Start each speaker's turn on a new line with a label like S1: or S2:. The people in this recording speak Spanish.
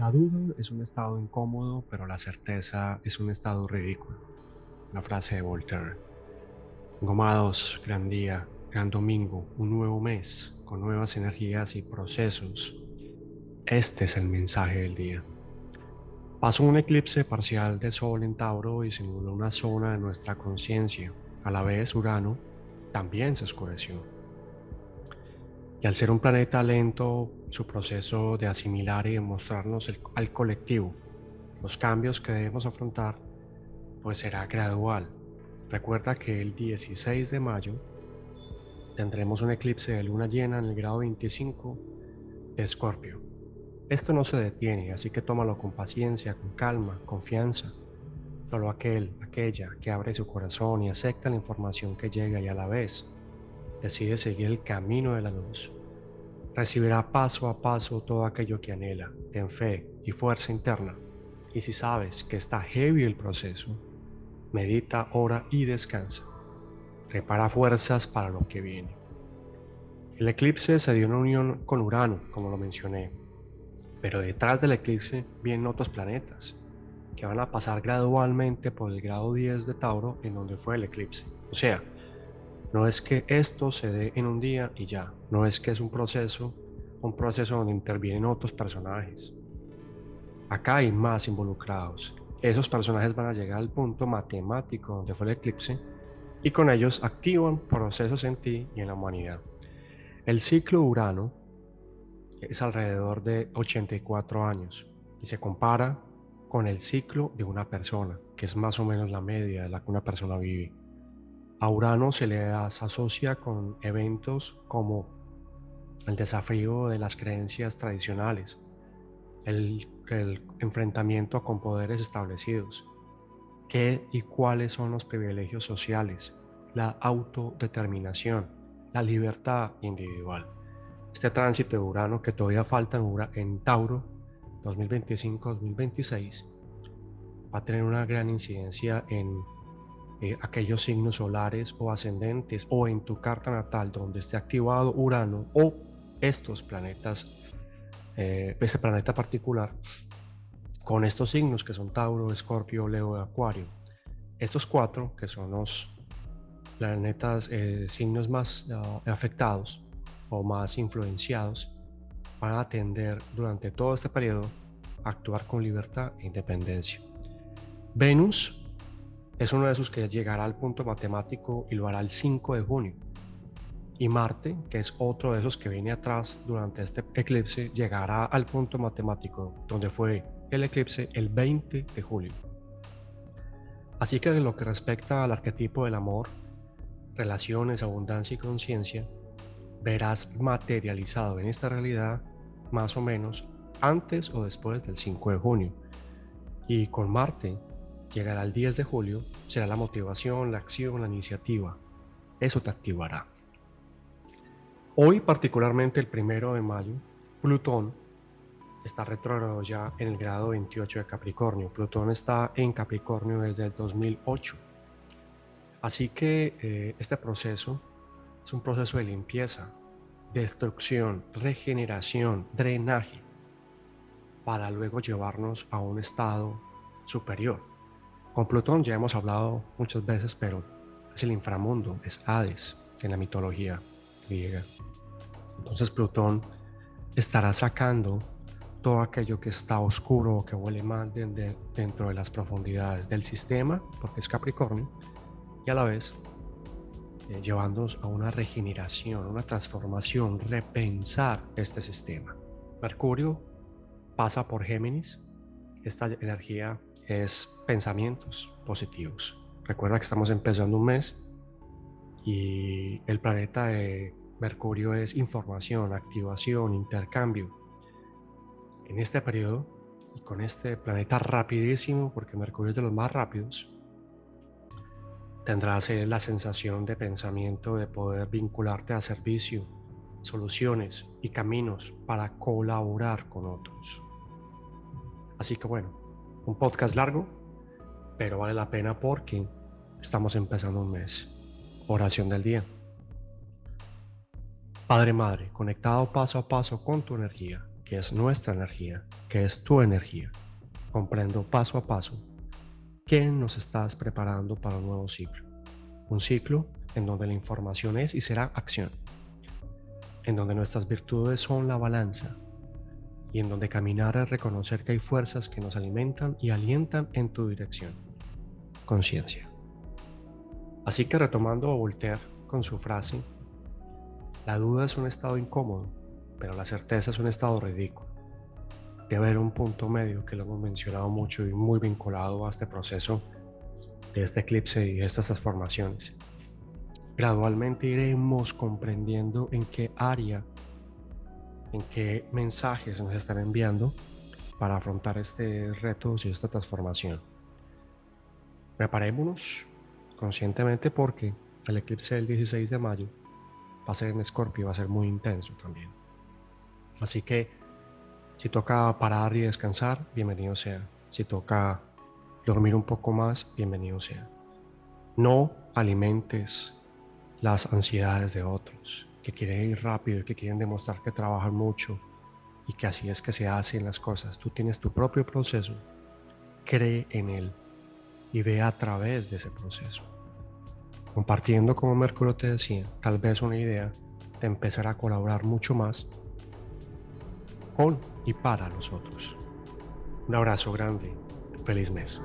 S1: La duda es un estado incómodo, pero la certeza es un estado ridículo. La frase de Voltaire. Gomados, gran día, gran domingo, un nuevo mes, con nuevas energías y procesos. Este es el mensaje del día. Pasó un eclipse parcial de Sol en Tauro y simuló una zona de nuestra conciencia. A la vez, Urano también se oscureció. Y al ser un planeta lento, su proceso de asimilar y de mostrarnos al colectivo los cambios que debemos afrontar, pues será gradual. Recuerda que el 16 de mayo tendremos un eclipse de luna llena en el grado 25 de Escorpio. Esto no se detiene, así que tómalo con paciencia, con calma, confianza. Solo aquel, aquella que abre su corazón y acepta la información que llega y a la vez decide seguir el camino de la luz. Recibirá paso a paso todo aquello que anhela. Ten fe y fuerza interna. Y si sabes que está heavy el proceso, medita, ora y descansa. Prepara fuerzas para lo que viene. El eclipse se dio en unión con Urano, como lo mencioné, pero detrás del eclipse vienen otros planetas que van a pasar gradualmente por el grado 10 de Tauro en donde fue el eclipse. O sea, no es que esto se dé en un día y ya, no es que es un proceso, un proceso donde intervienen otros personajes. Acá hay más involucrados. Esos personajes van a llegar al punto matemático donde fue el eclipse y con ellos activan procesos en ti y en la humanidad. El ciclo Urano es alrededor de 84 años y se compara con el ciclo de una persona, que es más o menos la media de la que una persona vive. A Urano se le asocia con eventos como el desafío de las creencias tradicionales, el, enfrentamiento con poderes establecidos, qué y cuáles son los privilegios sociales, la autodeterminación, la libertad individual. Este tránsito de Urano que todavía falta en, en Tauro 2025-2026 va a tener una gran incidencia en eh, aquellos signos solares o ascendentes o en tu carta natal donde esté activado Urano o estos planetas, eh, este planeta particular, con estos signos que son Tauro, Escorpio, Leo y Acuario. Estos cuatro, que son los planetas, eh, signos más ah, afectados o más influenciados, van a atender durante todo este periodo a actuar con libertad e independencia. Venus es uno de esos que llegará al punto matemático y lo hará el 5 de junio. Y Marte, que es otro de esos que viene atrás durante este eclipse, llegará al punto matemático donde fue el eclipse el 20 de julio. Así que en lo que respecta al arquetipo del amor, relaciones, abundancia y conciencia, verás materializado en esta realidad más o menos antes o después del 5 de junio. Y con Marte Llegará el 10 de julio, será la motivación, la acción, la iniciativa. Eso te activará. Hoy, particularmente el primero de mayo, Plutón está retrógrado ya en el grado 28 de Capricornio. Plutón está en Capricornio desde el 2008. Así que eh, este proceso es un proceso de limpieza, destrucción, regeneración, drenaje, para luego llevarnos a un estado superior. Con Plutón ya hemos hablado muchas veces, pero es el inframundo, es Hades en la mitología griega. Entonces Plutón estará sacando todo aquello que está oscuro o que huele mal dentro de las profundidades del sistema, porque es Capricornio, y a la vez eh, llevándonos a una regeneración, una transformación, repensar este sistema. Mercurio pasa por Géminis, esta energía es pensamientos positivos. Recuerda que estamos empezando un mes y el planeta de Mercurio es información, activación, intercambio. En este periodo y con este planeta rapidísimo, porque Mercurio es de los más rápidos, tendrás eh, la sensación de pensamiento de poder vincularte a servicio, soluciones y caminos para colaborar con otros. Así que bueno, un podcast largo, pero vale la pena porque estamos empezando un mes. Oración del día. Padre Madre, conectado paso a paso con tu energía, que es nuestra energía, que es tu energía. Comprendo paso a paso que nos estás preparando para un nuevo ciclo. Un ciclo en donde la información es y será acción. En donde nuestras virtudes son la balanza. Y en donde caminar es reconocer que hay fuerzas que nos alimentan y alientan en tu dirección. Conciencia. Así que retomando a Voltaire con su frase, la duda es un estado incómodo, pero la certeza es un estado ridículo. Debe haber un punto medio que lo hemos mencionado mucho y muy vinculado a este proceso de este eclipse y estas transformaciones. Gradualmente iremos comprendiendo en qué área, en qué mensajes nos están enviando para afrontar este reto y esta transformación. Preparémonos conscientemente porque el eclipse del 16 de mayo va a ser en Escorpio, va a ser muy intenso también. Así que si toca parar y descansar, bienvenido sea. Si toca dormir un poco más, bienvenido sea. No alimentes las ansiedades de otros que quieren ir rápido y que quieren demostrar que trabajan mucho y que así es que se hacen las cosas. Tú tienes tu propio proceso, cree en él y ve a través de ese proceso. Compartiendo, como Mercurio te decía, tal vez una idea de empezar a colaborar mucho más con y para los otros. Un abrazo grande, feliz mes.